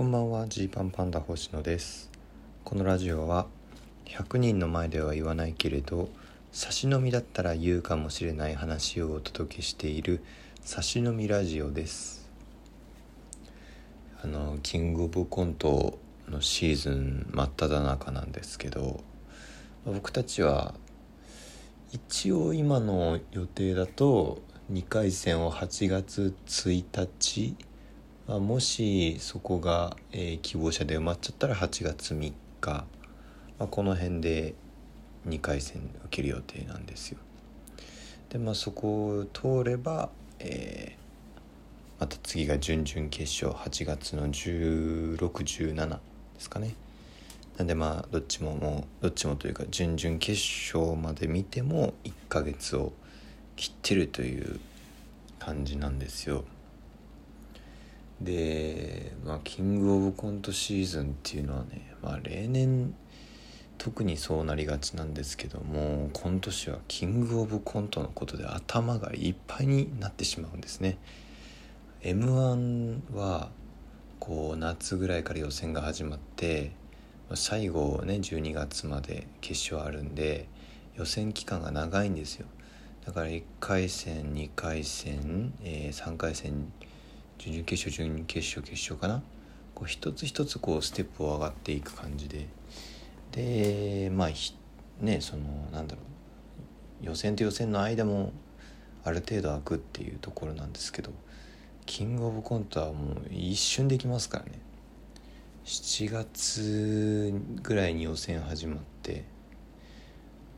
こんばんはジーパンパンダ星野です。このラジオは100人の前では言わないけれど差し飲みだったら言うかもしれない話をお届けしている差し飲みラジオです。あのキングオブコントのシーズン真っ只中なんですけど僕たちは一応今の予定だと2回戦を8月1日、まあ、もしそこが、えー、希望者で埋まっちゃったら8月3日、まあ、この辺で2回戦受ける予定なんですよ。でまあそこを通れば、えー、また次が準々決勝8月の1617ですかね。なんでまあどっちももうどっちもというか準々決勝まで見ても1ヶ月を切ってるという感じなんですよ。で、まあ、キングオブコントシーズンっていうのはね、まあ、例年特にそうなりがちなんですけども今年はキングオブコントのことで頭がいっぱいになってしまうんですね。m 1はこう夏ぐらいから予選が始まって最後ね12月まで決勝あるんで予選期間が長いんですよだから1回戦2回戦、えー、3回戦準々決勝準決勝決勝かな？こう一つ一つこうステップを上がっていく感じで。でまあねそのなんだろう。予選と予選の間もある程度空くっていうところなんですけどキングオブコントはもう一瞬できますからね。7月ぐらいに予選始まって、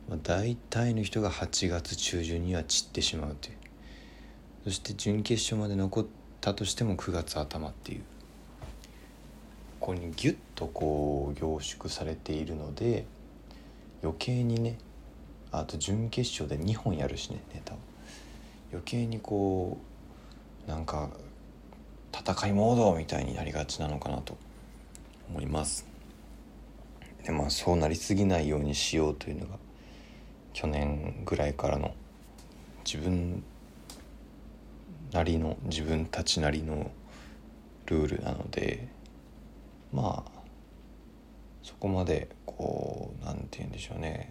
まあ、大体の人が8月中旬には散ってしまうという。そして準決勝まで残ってたとしても9月頭っていう。ここにギュッとこう凝縮されているので余計にねあと準決勝で2本やるしねネタを。余計にこうなんか戦いモードみたいになりがちなのかなと思います。でまあそうなりすぎないようにしようというのが去年ぐらいからの自分なりの自分たちなりのルールなのでまあそこまでこう何て言うんでしょうね。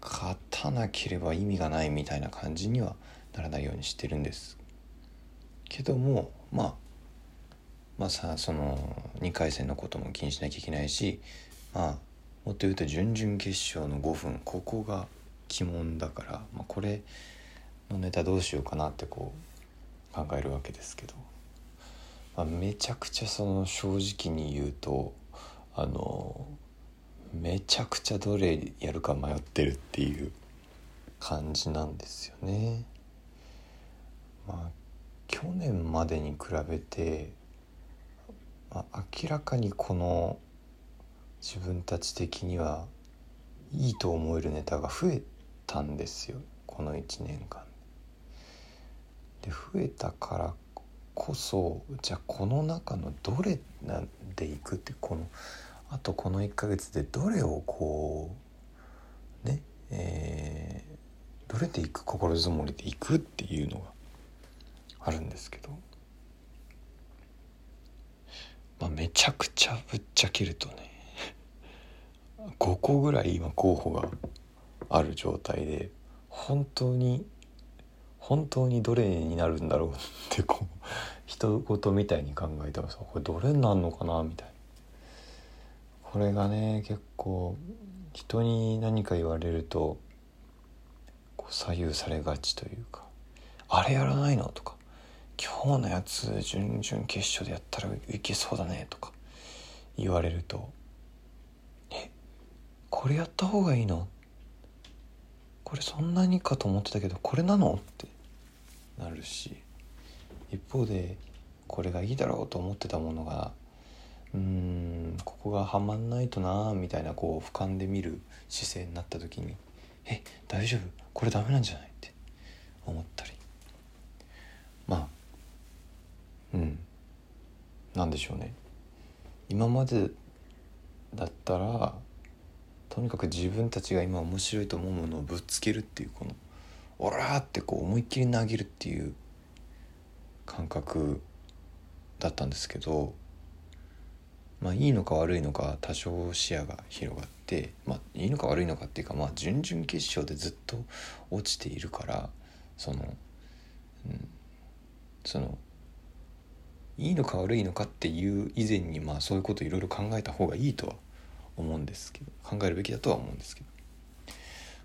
勝たなければ意味がないみたいな感じにはならないようにしてるんです。けどもまあまあさその2回戦のことも気にしなきゃいけないしまあもっと言うと準々決勝の5分ここが鬼門だから、まあ、これのネタどうしようかなってこう考えるわけですけど、まあ、めちゃくちゃその正直に言うとあのめちゃくちゃどれやるか迷ってるっていう感じなんですよね。まあ去年までに比べてまあ、明らかにこの自分たち的にはいいと思えるネタが増えたんですよ。この1年間で増えたからこそじゃあこの中のどれでいくってこのあとこの1ヶ月でどれをこうねえー、どれでいく心づもりでいくっていうのがあるんですけど。まあ、めちゃくちゃぶっちゃけるとね 5個ぐらい今候補がある状態で本当に本当にどれになるんだろうってこう人事みたいに考えてますこれどれになるのかなみたいなこれがね結構人に何か言われるとこう左右されがちというか「あれやらないの?」とか今日のやつ準々決勝でやったらいけそうだねとか言われるとえこれやった方がいいのこれそんなにかと思ってたけどこれなのってなるし一方でこれがいいだろうと思ってたものがうーんここがはまんないとなみたいなこう俯瞰で見る姿勢になった時にえ大丈夫？これダメなんじゃない？って思ったり。まあうん。何でしょうね。今までだったらとにかく自分たちが今面白いと思うものをぶつけるっていうこの「オラ!」ってこう思いっきり投げるっていう感覚だったんですけどまあいいのか悪いのか多少視野が広がってまあいいのか悪いのかっていうかまあ準々決勝でずっと落ちているからその、うん、そのいいのか悪いのかっていう以前にまあそういうこといろいろ考えた方がいいとは思うんですけど考えるべきだとは思うんですけど。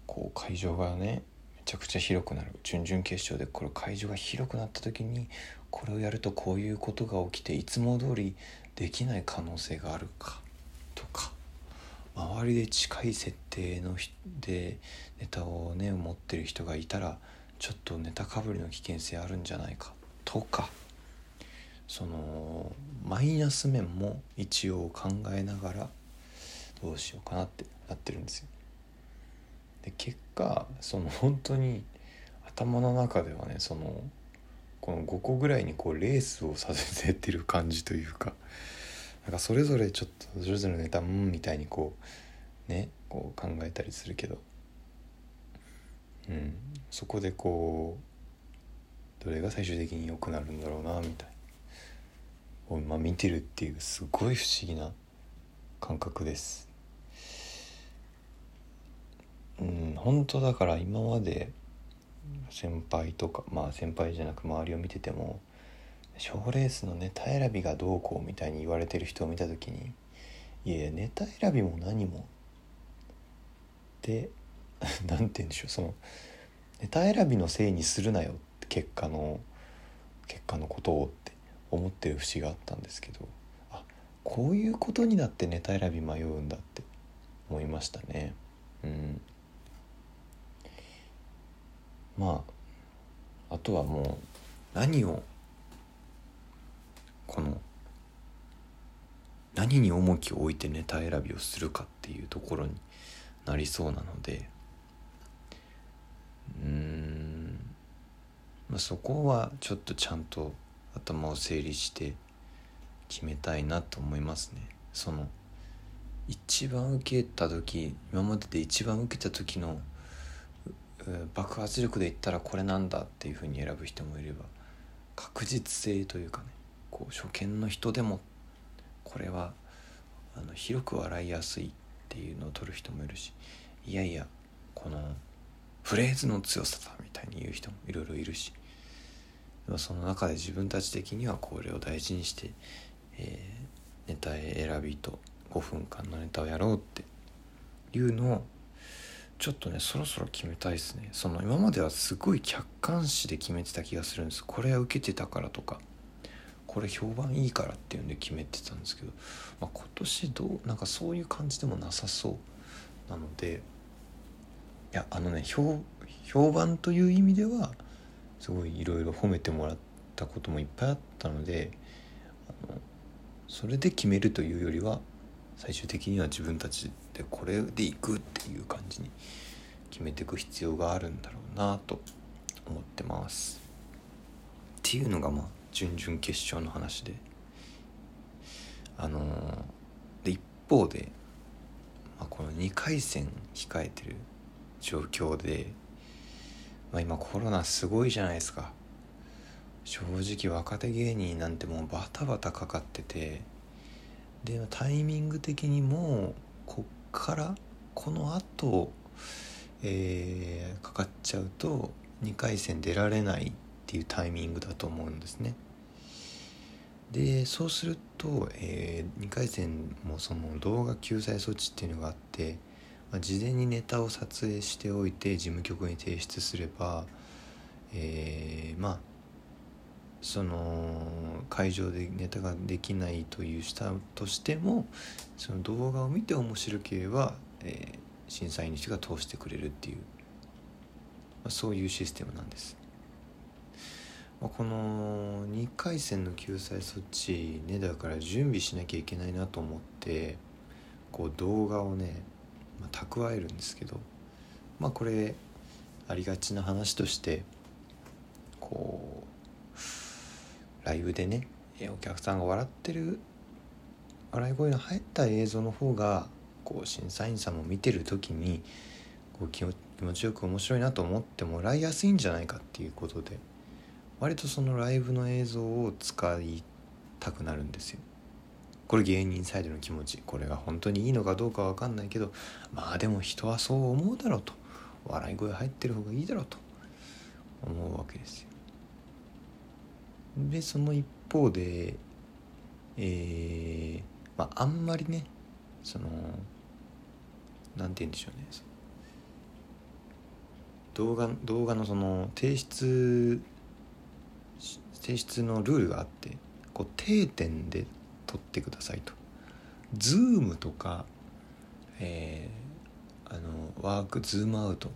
こう会場がねめちゃくちゃ広くなる。準々決勝でこれ会場が広くなった時にこれをやるとこういうことが起きていつも通りできない可能性があるかとか周りで近い設定のでネタをね持ってる人がいたらちょっとネタかぶりの危険性あるんじゃないかとかそのマイナス面も一応考えながらどうしようかなってなってるんですよ。で結果その本当に頭の中ではねそのこの5個ぐらいにこうレースをさせててる感じというかなんかそれぞれちょっとそれぞれのネタうんみたいにこうねこう考えたりするけどうんそこでこうどれが最終的に良くなるんだろうなみたいを、まあ、見てるっていうすごい不思議な感覚です。うん、本当だから今まで先輩とかまあ先輩じゃなく周りを見てても賞レースのネタ選びがどうこうみたいに言われてる人を見た時にいやネタ選びも何も。で 何て言うんでしょうそのネタ選びのせいにするなよって結果の結果のことをって思ってる節があったんですけどあこういうことになってネタ選び迷うんだって思いましたねうんまああとはもう何をこの何に重きを置いてネタ選びをするかっていうところになりそうなのでうん、まあ、そこはちょっとちゃんと頭を整理して決めたいなと思いますね。その一番受けた時今までで一番受けた時の爆発力で言ったらこれなんだっていうふうに選ぶ人もいれば確実性というかねこう初見の人でもこれはあの広く笑いやすいっていうのを取る人もいるしいやいやこのフレーズの強さだみたいに言う人もいろいろいるしその中で自分たち的にはこれを大事にして、えー、ネタ選びと5分間のネタをやろうっていうのをちょっとねそろそろ決めたいですね。その今まではすごい客観視で決めてた気がするんです。これは受けてたからとかこれ評判いいからっていうんで決めてたんですけど、まあ、今年どうなんかそういう感じでもなさそう。なのでいやあのね評判という意味ではすごいいろいろ褒めてもらったこともいっぱいあったのであのそれで決めるというよりは最終的には自分たちでこれでいくっていう感じに決めていく必要があるんだろうなと思ってます。っていうのがまあ準々決勝の話であのー、で一方で、まあ、この2回戦控えてる状況でまあ、今コロナすごいじゃないですか正直若手芸人なんてもうバタバタかかっててでタイミング的にもうこっからこのあと、えー、かかっちゃうと2回戦出られないっていうタイミングだと思うんですね。でそうすると、えー、2回戦もその動画救済措置っていうのがあってまあ、事前にネタを撮影しておいて事務局に提出すれば、えー、まあその会場でネタができないというしたとしてもその動画を見て面白ければ、えー、審査員の人が通してくれるっていう、まあ、そういうシステムなんです。まあ、この2回戦の救済措置ねだから準備しなきゃいけないなと思ってこう動画をねまあ、蓄えるんですけどまあこれありがちな話としてこうライブでねお客さんが笑ってる笑い声の入った映像の方がこう審査員さんも見てる時にこう気持ちよく面白いなと思ってもらいやすいんじゃないかっていうことで割とそのライブの映像を使いたくなるんですよ。これ芸人サイドの気持ちこれが本当にいいのかどうかは分かんないけどまあでも人はそう思うだろうと。笑い声入ってる方がいいだろうと思うわけですよ。でその一方でえー、まああんまりねそのなんて言うんでしょうね動画動画のその提出提出のルールがあってこう定点で撮ってくださいと。ズームとか、えー、あのワークズームアウト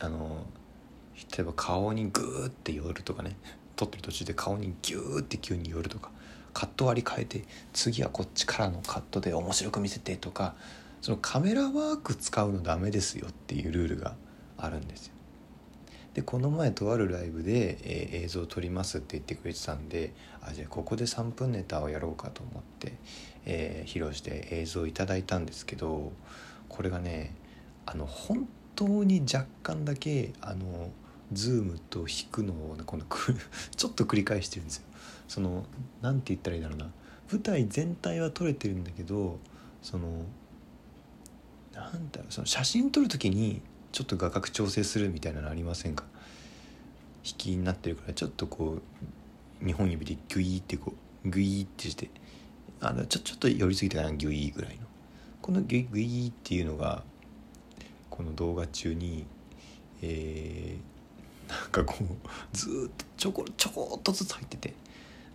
あの例えば顔にグーって寄るとかね撮ってる途中で顔にギューって急に寄るとかカット割り変えて次はこっちからのカットで面白く見せてとかそのカメラワーク使うのダメですよっていうルールがあるんですよ。でこの前とあるライブで、えー、映像を撮りますって言ってくれてたんであじゃあここで3分ネタをやろうかと思って、えー、披露して映像をいただいたんですけどこれがねあの本当に若干だけあのズームと引くのをこの ちょっと繰り返してるんですよ。その何て言ったらいいだろうな。舞台全体は撮れてるんだけどそのなんだろうその写真撮る時にちょっと画角調整するみたいなのありませんか？引きになってるからちょっとこう2本指でギュイーってこうグイーってしてあのちょちょっと寄りすぎたかな？ギュイーぐらいの。このギュイグイーっていうのがこの動画中にえー、なんかこうずっとちょこちょこっとずつ入ってて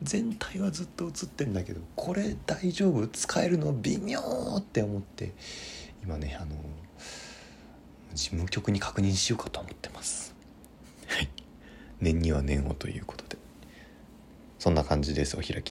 全体はずっと映ってんだけどこれ大丈夫使えるの微妙って思って今ねあの事務局に確認しようかと思ってます。はい。念には念をということで。そんな感じですお開き。